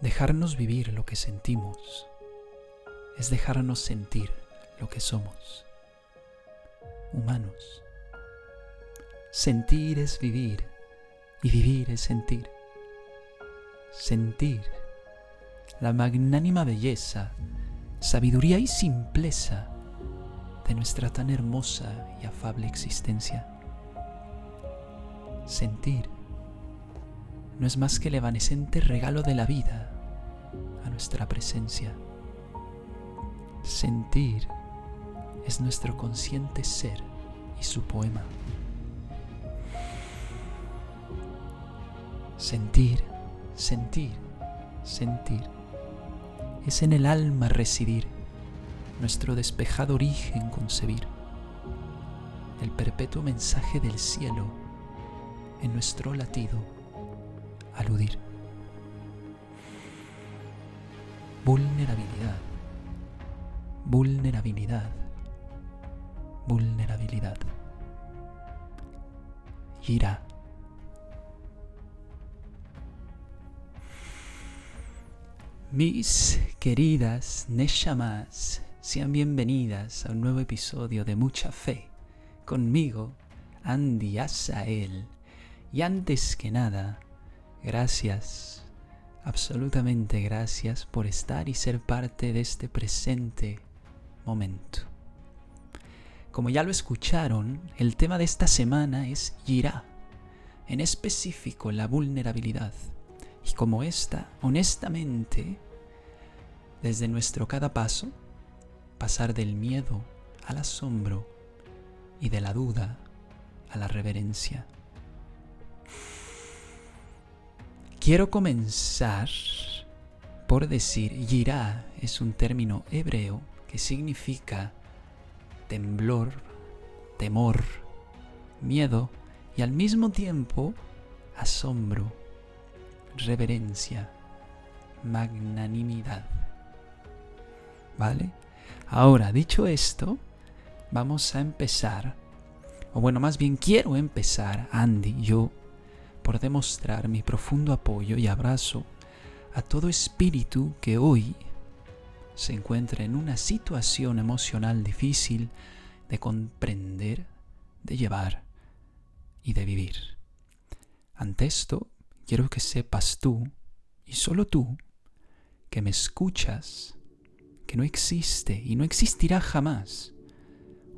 Dejarnos vivir lo que sentimos es dejarnos sentir lo que somos, humanos. Sentir es vivir y vivir es sentir. Sentir la magnánima belleza, sabiduría y simpleza de nuestra tan hermosa y afable existencia. Sentir no es más que el evanescente regalo de la vida a nuestra presencia. Sentir es nuestro consciente ser y su poema. Sentir, sentir, sentir. Es en el alma residir, nuestro despejado origen concebir, el perpetuo mensaje del cielo en nuestro latido aludir. Vulnerabilidad, vulnerabilidad, vulnerabilidad. Ira. Mis queridas Neshamas, sean bienvenidas a un nuevo episodio de Mucha Fe. Conmigo, Andy Asael. Y antes que nada, Gracias, absolutamente gracias por estar y ser parte de este presente momento. Como ya lo escucharon, el tema de esta semana es Yirá, en específico la vulnerabilidad. Y como esta, honestamente, desde nuestro cada paso, pasar del miedo al asombro y de la duda a la reverencia. Quiero comenzar por decir, Yirá es un término hebreo que significa temblor, temor, miedo y al mismo tiempo asombro, reverencia, magnanimidad. ¿Vale? Ahora, dicho esto, vamos a empezar, o bueno, más bien quiero empezar, Andy, yo, por demostrar mi profundo apoyo y abrazo a todo espíritu que hoy se encuentra en una situación emocional difícil de comprender, de llevar y de vivir. Ante esto, quiero que sepas tú, y solo tú, que me escuchas, que no existe y no existirá jamás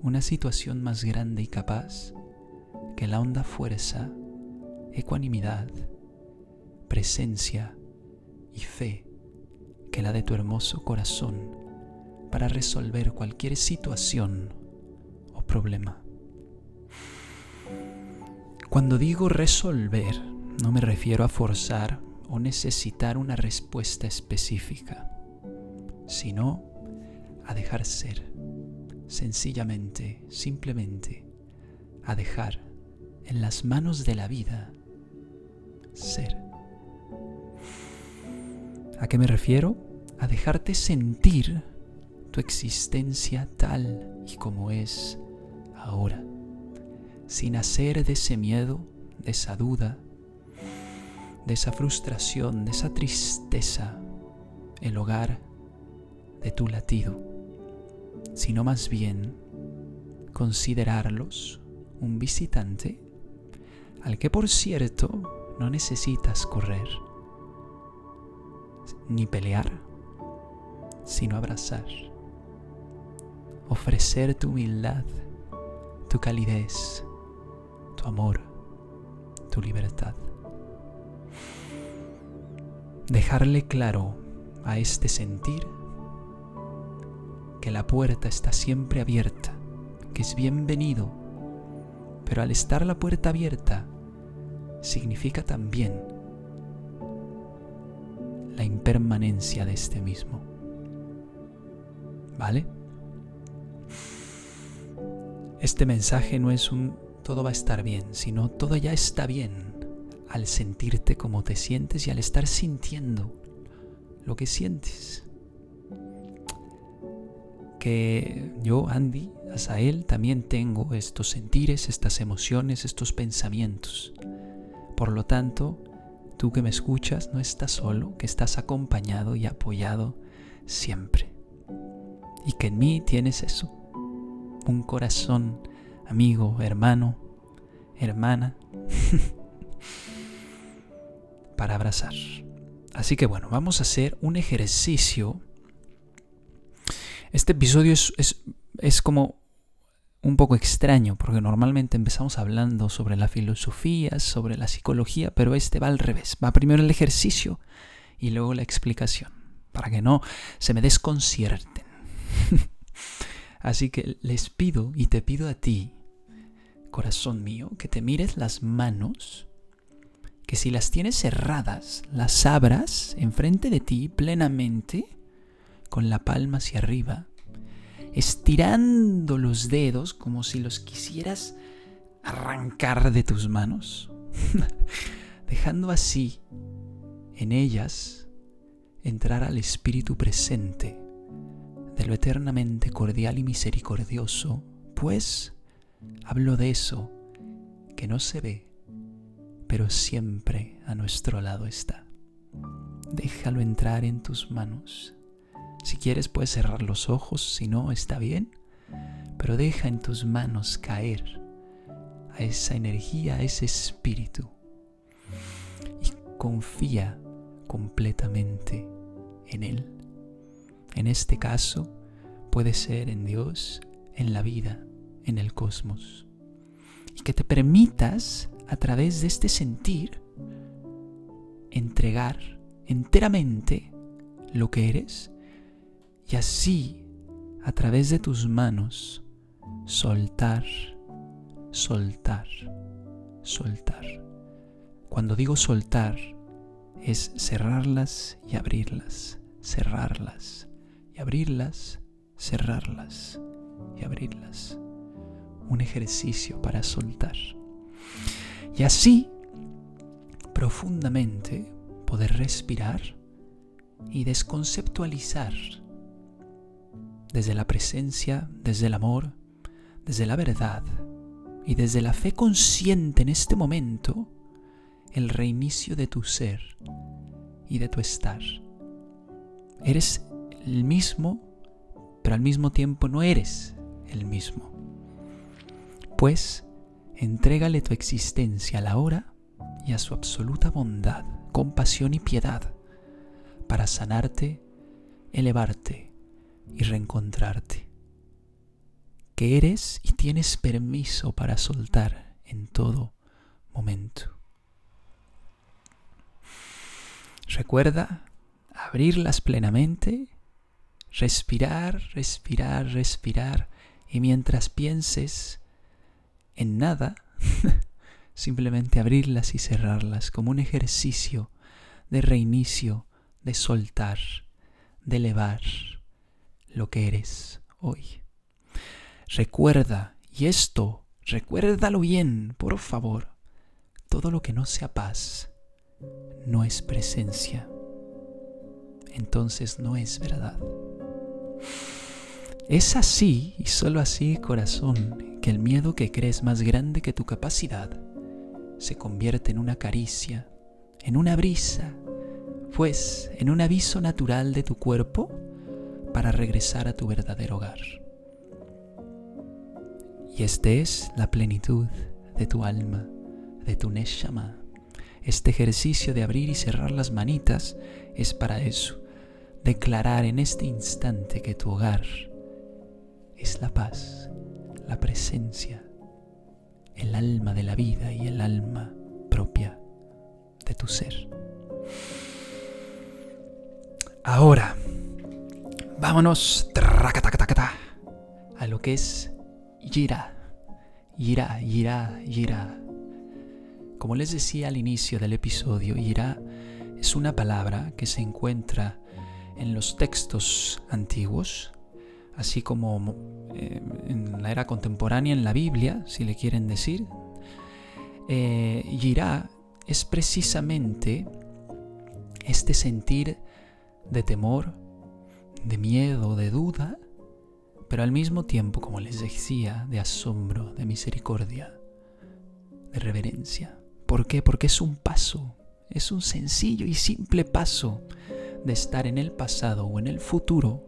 una situación más grande y capaz que la honda fuerza ecuanimidad, presencia y fe que la de tu hermoso corazón para resolver cualquier situación o problema. Cuando digo resolver, no me refiero a forzar o necesitar una respuesta específica, sino a dejar ser, sencillamente, simplemente, a dejar en las manos de la vida ser. ¿A qué me refiero? A dejarte sentir tu existencia tal y como es ahora, sin hacer de ese miedo, de esa duda, de esa frustración, de esa tristeza, el hogar de tu latido, sino más bien considerarlos un visitante al que por cierto no necesitas correr, ni pelear, sino abrazar, ofrecer tu humildad, tu calidez, tu amor, tu libertad. Dejarle claro a este sentir que la puerta está siempre abierta, que es bienvenido, pero al estar la puerta abierta, significa también la impermanencia de este mismo. ¿Vale? Este mensaje no es un todo va a estar bien, sino todo ya está bien al sentirte como te sientes y al estar sintiendo lo que sientes. Que yo, Andy, él también tengo estos sentires, estas emociones, estos pensamientos. Por lo tanto, tú que me escuchas no estás solo, que estás acompañado y apoyado siempre. Y que en mí tienes eso, un corazón amigo, hermano, hermana, para abrazar. Así que bueno, vamos a hacer un ejercicio. Este episodio es, es, es como un poco extraño, porque normalmente empezamos hablando sobre la filosofía, sobre la psicología, pero este va al revés. Va primero el ejercicio y luego la explicación, para que no se me desconcierten. Así que les pido y te pido a ti, corazón mío, que te mires las manos, que si las tienes cerradas, las abras enfrente de ti plenamente, con la palma hacia arriba, estirando los dedos como si los quisieras arrancar de tus manos, dejando así en ellas entrar al Espíritu presente de lo eternamente cordial y misericordioso, pues hablo de eso que no se ve, pero siempre a nuestro lado está. Déjalo entrar en tus manos si quieres puedes cerrar los ojos, si no está bien, pero deja en tus manos caer a esa energía, a ese espíritu y confía completamente en Él. En este caso puede ser en Dios, en la vida, en el cosmos. Y que te permitas a través de este sentir entregar enteramente lo que eres y así, a través de tus manos, soltar, soltar, soltar. Cuando digo soltar, es cerrarlas y abrirlas, cerrarlas y abrirlas, cerrarlas y abrirlas. Un ejercicio para soltar. Y así, profundamente, poder respirar y desconceptualizar desde la presencia, desde el amor, desde la verdad y desde la fe consciente en este momento, el reinicio de tu ser y de tu estar. Eres el mismo, pero al mismo tiempo no eres el mismo. Pues, entrégale tu existencia a la hora y a su absoluta bondad, compasión y piedad para sanarte, elevarte y reencontrarte. Que eres y tienes permiso para soltar en todo momento. Recuerda abrirlas plenamente, respirar, respirar, respirar y mientras pienses en nada, simplemente abrirlas y cerrarlas como un ejercicio de reinicio, de soltar, de elevar lo que eres hoy. Recuerda, y esto, recuérdalo bien, por favor, todo lo que no sea paz no es presencia. Entonces no es verdad. Es así y solo así, corazón, que el miedo que crees más grande que tu capacidad se convierte en una caricia, en una brisa, pues en un aviso natural de tu cuerpo para regresar a tu verdadero hogar. Y este es la plenitud de tu alma, de tu Neshama. Este ejercicio de abrir y cerrar las manitas es para eso, declarar en este instante que tu hogar es la paz, la presencia, el alma de la vida y el alma propia de tu ser. Ahora, Vámonos a lo que es Yira. Yira, Yira, Yira. Como les decía al inicio del episodio, Yira es una palabra que se encuentra en los textos antiguos, así como eh, en la era contemporánea en la Biblia, si le quieren decir. Eh, es precisamente este sentir de temor, de miedo, de duda, pero al mismo tiempo, como les decía, de asombro, de misericordia, de reverencia. ¿Por qué? Porque es un paso, Es un sencillo y simple paso de estar en el pasado o en el futuro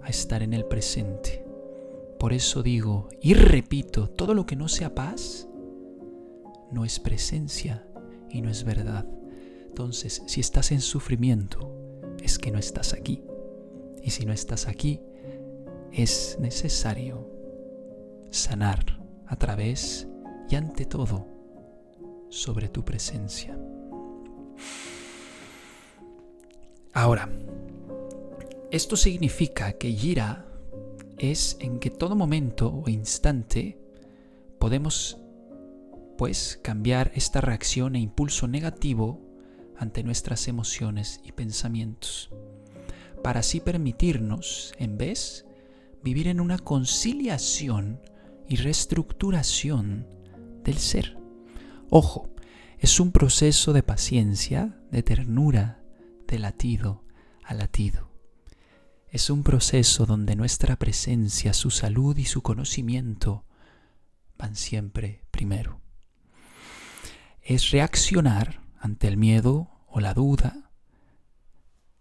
a estar en el presente. Por eso digo y repito, todo lo que no sea paz no es presencia y no es verdad. Entonces, si estás en sufrimiento, es que no estás aquí. Y si no estás aquí, es necesario sanar a través y ante todo sobre tu presencia. Ahora, esto significa que Gira es en que todo momento o instante podemos pues cambiar esta reacción e impulso negativo ante nuestras emociones y pensamientos, para así permitirnos, en vez, vivir en una conciliación y reestructuración del ser. Ojo, es un proceso de paciencia, de ternura, de latido a latido. Es un proceso donde nuestra presencia, su salud y su conocimiento van siempre primero es reaccionar ante el miedo o la duda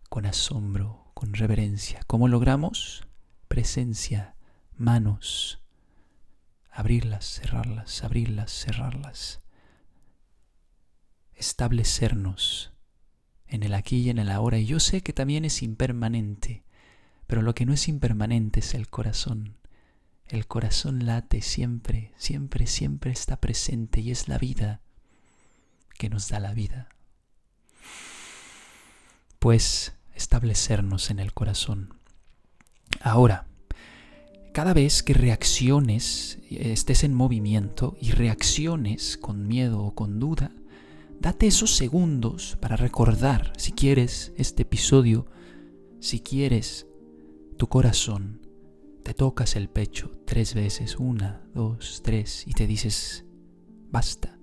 con asombro, con reverencia. ¿Cómo logramos? Presencia, manos, abrirlas, cerrarlas, abrirlas, cerrarlas. Establecernos en el aquí y en el ahora. Y yo sé que también es impermanente, pero lo que no es impermanente es el corazón. El corazón late siempre, siempre, siempre está presente y es la vida que nos da la vida. Pues establecernos en el corazón. Ahora, cada vez que reacciones, estés en movimiento y reacciones con miedo o con duda, date esos segundos para recordar, si quieres, este episodio, si quieres, tu corazón, te tocas el pecho tres veces, una, dos, tres, y te dices, basta,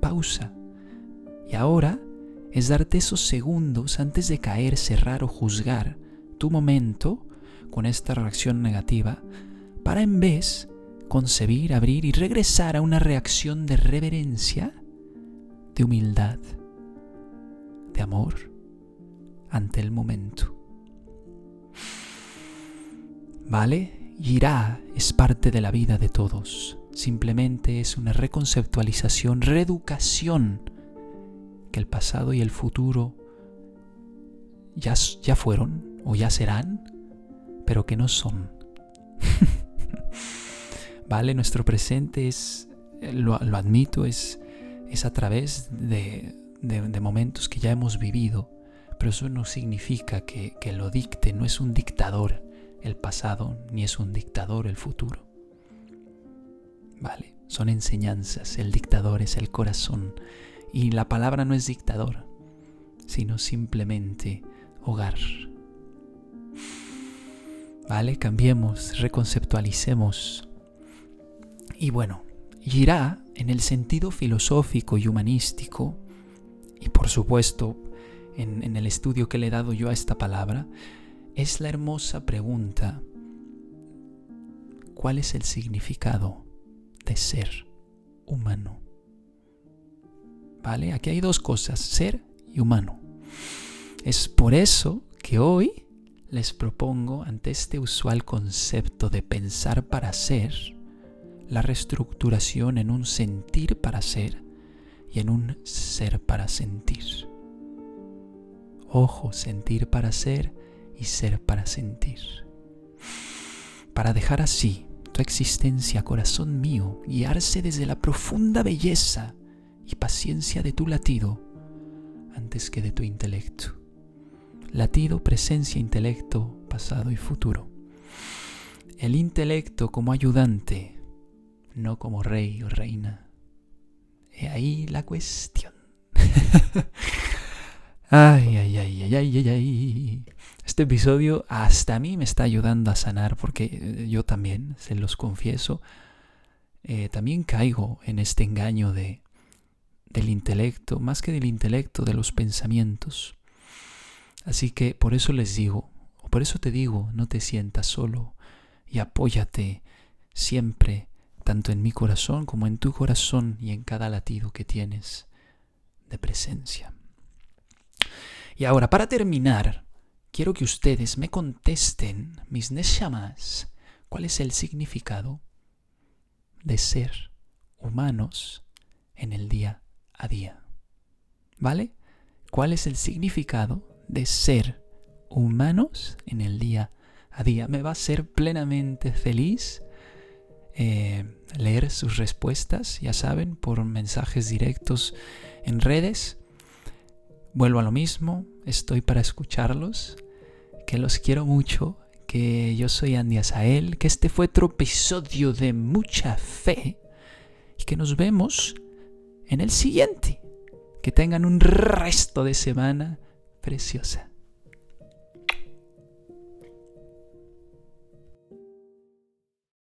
pausa, y ahora es darte esos segundos antes de caer, cerrar o juzgar tu momento con esta reacción negativa para en vez concebir, abrir y regresar a una reacción de reverencia, de humildad, de amor ante el momento. ¿Vale? Irá es parte de la vida de todos. Simplemente es una reconceptualización, reeducación que el pasado y el futuro ya, ya fueron o ya serán, pero que no son. ¿Vale? Nuestro presente es, lo, admito, es, es a través de, de, momentos que ya hemos vivido, pero eso no significa que, que lo dicte, no es un dictador el pasado, ni es un dictador el futuro. ¿Vale? Son enseñanzas, el dictador es el corazón, y la palabra no es dictador, sino simplemente hogar. ¿Vale? Cambiemos, reconceptualicemos. Y bueno, irá en el sentido filosófico y humanístico, y por supuesto en, en el estudio que le he dado yo a esta palabra, es la hermosa pregunta, ¿cuál es el significado de ser humano? ¿Vale? Aquí hay dos cosas, ser y humano. Es por eso que hoy les propongo, ante este usual concepto de pensar para ser, la reestructuración en un sentir para ser y en un ser para sentir. Ojo, sentir para ser y ser para sentir. Para dejar así tu existencia, corazón mío, guiarse desde la profunda belleza y paciencia de tu latido antes que de tu intelecto. Latido, presencia, intelecto, pasado y futuro. El intelecto como ayudante, no como rey o reina. He ahí la cuestión. ay, ay, ay, ay, ay, ay, ay. Este episodio hasta a mí me está ayudando a sanar porque eh, yo también, se los confieso, eh, también caigo en este engaño de del intelecto, más que del intelecto, de los pensamientos. Así que por eso les digo, o por eso te digo, no te sientas solo y apóyate siempre, tanto en mi corazón como en tu corazón y en cada latido que tienes de presencia. Y ahora, para terminar, quiero que ustedes me contesten, mis neshamas, cuál es el significado de ser humanos en el día a día. ¿Vale? ¿Cuál es el significado de ser humanos en el día a día? Me va a ser plenamente feliz eh, leer sus respuestas, ya saben, por mensajes directos en redes. Vuelvo a lo mismo, estoy para escucharlos, que los quiero mucho, que yo soy Andy Asael, que este fue otro episodio de mucha fe y que nos vemos en el siguiente. Que tengan un resto de semana preciosa.